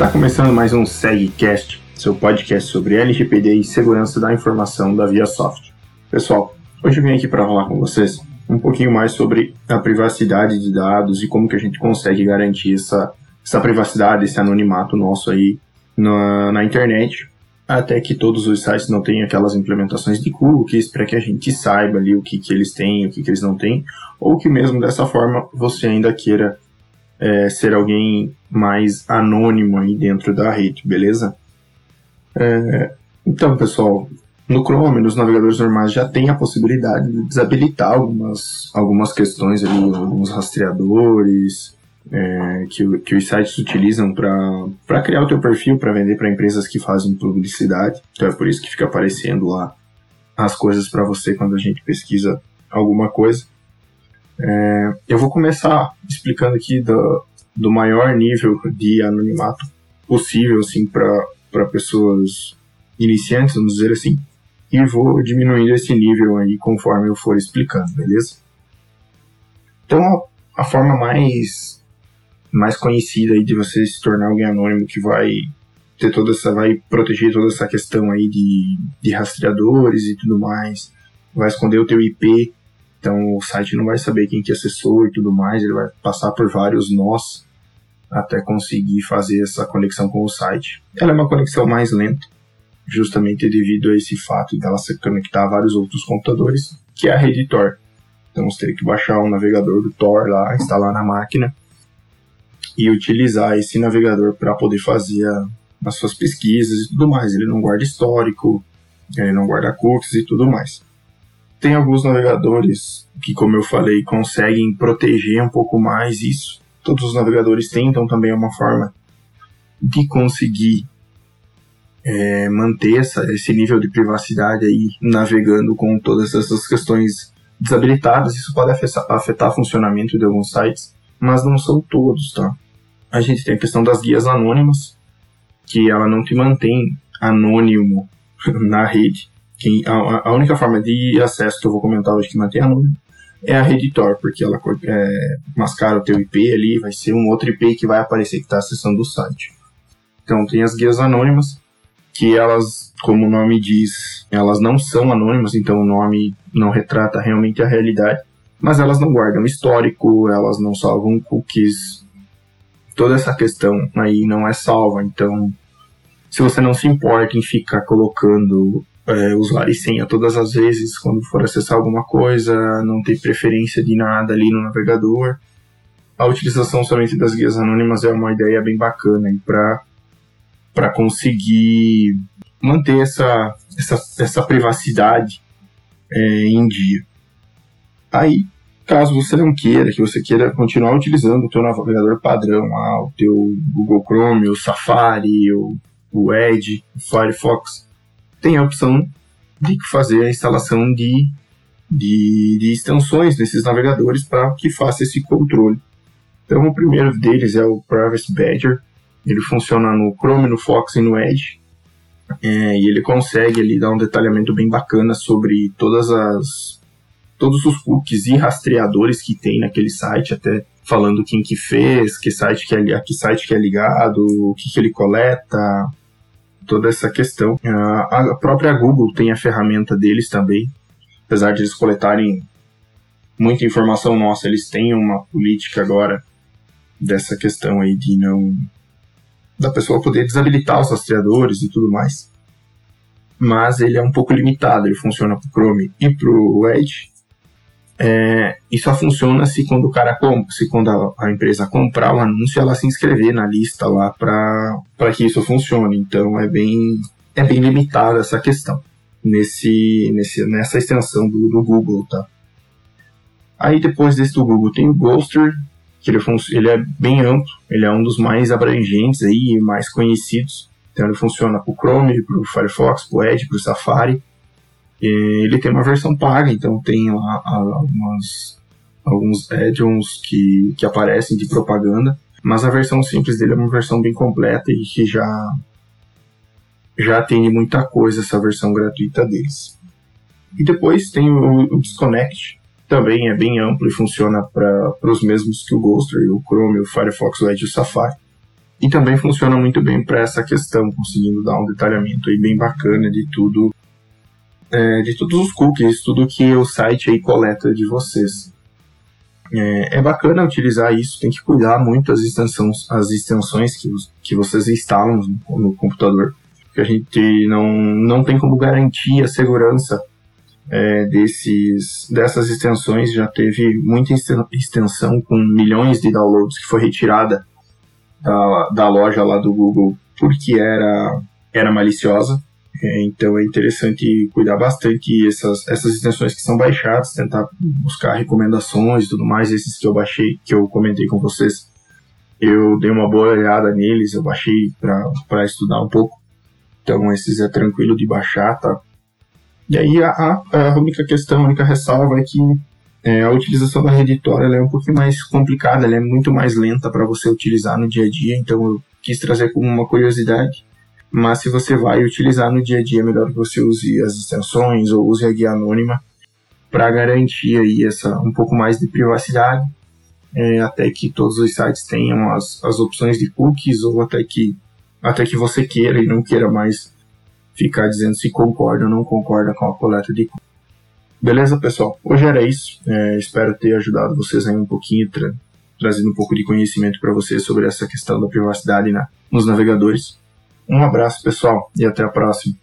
Está começando mais um SegCast, seu podcast sobre LGPD e segurança da informação da ViaSoft. Pessoal, hoje eu vim aqui para falar com vocês um pouquinho mais sobre a privacidade de dados e como que a gente consegue garantir essa, essa privacidade, esse anonimato nosso aí na, na internet, até que todos os sites não tenham aquelas implementações de cookies para que a gente saiba ali o que, que eles têm, o que, que eles não têm, ou que mesmo dessa forma você ainda queira é, ser alguém mais anônimo aí dentro da rede, beleza? É, então, pessoal, no Chrome, nos navegadores normais, já tem a possibilidade de desabilitar algumas, algumas questões ali, alguns rastreadores é, que, que os sites utilizam para criar o teu perfil, para vender para empresas que fazem publicidade. Então é por isso que fica aparecendo lá as coisas para você quando a gente pesquisa alguma coisa. É, eu vou começar explicando aqui do, do maior nível de anonimato possível assim para pessoas iniciantes, vamos dizer assim, e vou diminuindo esse nível aí conforme eu for explicando, beleza? Então a, a forma mais mais conhecida aí de você se tornar alguém anônimo que vai ter toda essa vai proteger toda essa questão aí de, de rastreadores e tudo mais, vai esconder o teu IP então o site não vai saber quem que acessou e tudo mais, ele vai passar por vários nós até conseguir fazer essa conexão com o site. Ela é uma conexão mais lenta, justamente devido a esse fato de ela se conectar a vários outros computadores, que é a rede Tor. Então você teria que baixar o um navegador do Tor lá, instalar na máquina e utilizar esse navegador para poder fazer a, as suas pesquisas e tudo mais. Ele não guarda histórico, ele não guarda cookies e tudo mais. Tem alguns navegadores que, como eu falei, conseguem proteger um pouco mais isso. Todos os navegadores têm, então também é uma forma de conseguir é, manter essa, esse nível de privacidade aí navegando com todas essas questões desabilitadas. Isso pode afetar, afetar o funcionamento de alguns sites, mas não são todos, tá? A gente tem a questão das guias anônimas, que ela não te mantém anônimo na rede. Quem, a, a, única forma de acesso que eu vou comentar hoje que mantém anônimo é a rede Tor, porque ela é, mascara o teu IP ali, vai ser um outro IP que vai aparecer que está acessando o site. Então tem as guias anônimas, que elas, como o nome diz, elas não são anônimas, então o nome não retrata realmente a realidade, mas elas não guardam histórico, elas não salvam cookies, toda essa questão aí não é salva, então se você não se importa em ficar colocando é, usuário e senha todas as vezes quando for acessar alguma coisa, não ter preferência de nada ali no navegador. A utilização somente das guias anônimas é uma ideia bem bacana para conseguir manter essa, essa, essa privacidade é, em dia. Aí, caso você não queira, que você queira continuar utilizando o teu navegador padrão, ah, o teu Google Chrome, o Safari, o, o Edge, o Firefox, tem a opção de fazer a instalação de, de, de extensões nesses navegadores para que faça esse controle. Então, o primeiro deles é o Privacy Badger. Ele funciona no Chrome, no Fox e no Edge. É, e ele consegue ali dar um detalhamento bem bacana sobre todas as todos os cookies e rastreadores que tem naquele site, até falando quem que fez, que site que é, a que site que é ligado, o que, que ele coleta, toda essa questão. A própria Google tem a ferramenta deles também, apesar de eles coletarem muita informação nossa, eles têm uma política agora dessa questão aí de não da pessoa poder desabilitar os rastreadores e tudo mais. Mas ele é um pouco limitado, ele funciona para o Chrome e para o Edge, é, e só funciona se quando o cara compra, se quando a, a, empresa comprar o anúncio, ela se inscrever na lista lá para que isso funcione. Então é bem é bem limitada essa questão nesse, nesse nessa extensão do, do Google, tá? Aí depois desse do Google tem o Ghoster, que ele, ele é bem amplo, ele é um dos mais abrangentes aí, mais conhecidos. Então ele funciona para o Chrome, para o Firefox, para o Edge, para o Safari ele tem uma versão paga, então tem lá algumas, alguns add-ons que, que aparecem de propaganda, mas a versão simples dele é uma versão bem completa e que já, já atende muita coisa essa versão gratuita deles. E depois tem o, o Disconnect, também é bem amplo e funciona para os mesmos que o Ghoster, o Chrome, o Firefox, o Edge e o Safari. E também funciona muito bem para essa questão, conseguindo dar um detalhamento aí bem bacana de tudo, é, de todos os cookies, tudo que o site aí coleta de vocês. É, é, bacana utilizar isso, tem que cuidar muito as extensões, as extensões que, que vocês instalam no, no computador, porque a gente não, não tem como garantir a segurança é, desses, dessas extensões. Já teve muita extensão com milhões de downloads que foi retirada da, da loja lá do Google porque era, era maliciosa. É, então é interessante cuidar bastante essas, essas extensões que são baixadas, tentar buscar recomendações e tudo mais. Esses que eu baixei, que eu comentei com vocês, eu dei uma boa olhada neles, eu baixei para estudar um pouco. Então esses é tranquilo de baixar, tá? E aí a, a única questão, a única ressalva é que é, a utilização da rede Tor é um pouquinho mais complicada, ela é muito mais lenta para você utilizar no dia a dia, então eu quis trazer como uma curiosidade mas se você vai utilizar no dia a dia, é melhor que você use as extensões ou use a guia anônima para garantir aí essa um pouco mais de privacidade, é, até que todos os sites tenham as, as opções de cookies ou até que até que você queira e não queira mais ficar dizendo se concorda ou não concorda com a coleta de cookies. Beleza, pessoal? Hoje era isso. É, espero ter ajudado vocês aí um pouquinho, tra trazendo um pouco de conhecimento para vocês sobre essa questão da privacidade na, nos navegadores. Um abraço, pessoal, e até a próxima.